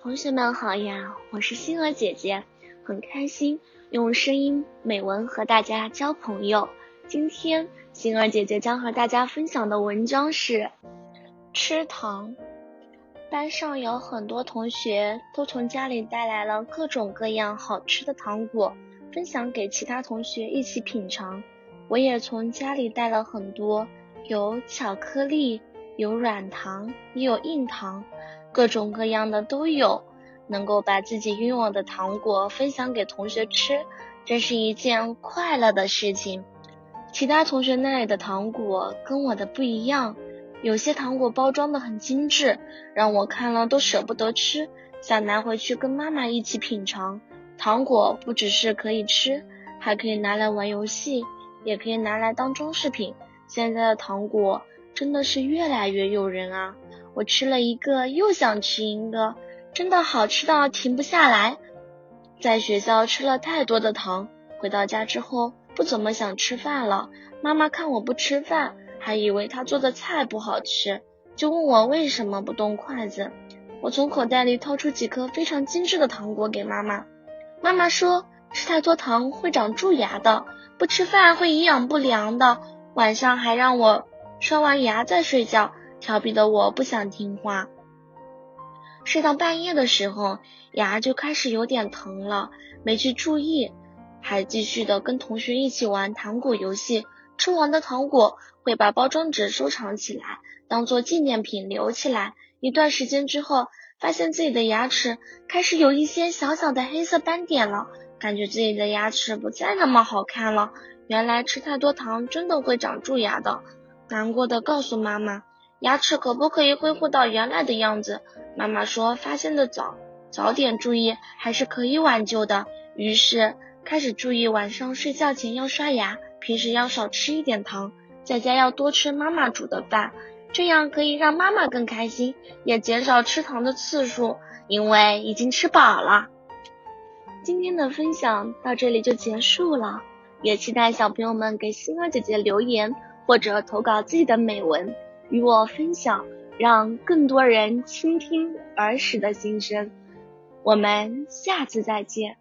同学们好呀，我是星儿姐姐，很开心用声音美文和大家交朋友。今天星儿姐姐将和大家分享的文章是吃糖。班上有很多同学都从家里带来了各种各样好吃的糖果，分享给其他同学一起品尝。我也从家里带了很多，有巧克力，有软糖，也有硬糖。各种各样的都有，能够把自己拥有的糖果分享给同学吃，这是一件快乐的事情。其他同学那里的糖果跟我的不一样，有些糖果包装的很精致，让我看了都舍不得吃，想拿回去跟妈妈一起品尝。糖果不只是可以吃，还可以拿来玩游戏，也可以拿来当装饰品。现在的糖果真的是越来越诱人啊！我吃了一个，又想吃一个，真的好吃到停不下来。在学校吃了太多的糖，回到家之后不怎么想吃饭了。妈妈看我不吃饭，还以为她做的菜不好吃，就问我为什么不动筷子。我从口袋里掏出几颗非常精致的糖果给妈妈。妈妈说吃太多糖会长蛀牙的，不吃饭会营养不良的，晚上还让我刷完牙再睡觉。调皮的我不想听话，睡到半夜的时候，牙就开始有点疼了，没去注意，还继续的跟同学一起玩糖果游戏。吃完的糖果会把包装纸收藏起来，当做纪念品留起来。一段时间之后，发现自己的牙齿开始有一些小小的黑色斑点了，感觉自己的牙齿不再那么好看了。原来吃太多糖真的会长蛀牙的，难过的告诉妈妈。牙齿可不可以恢复到原来的样子？妈妈说发现的早，早点注意还是可以挽救的。于是开始注意晚上睡觉前要刷牙，平时要少吃一点糖，在家要多吃妈妈煮的饭，这样可以让妈妈更开心，也减少吃糖的次数，因为已经吃饱了。今天的分享到这里就结束了，也期待小朋友们给星儿姐姐留言或者投稿自己的美文。与我分享，让更多人倾听儿时的心声。我们下次再见。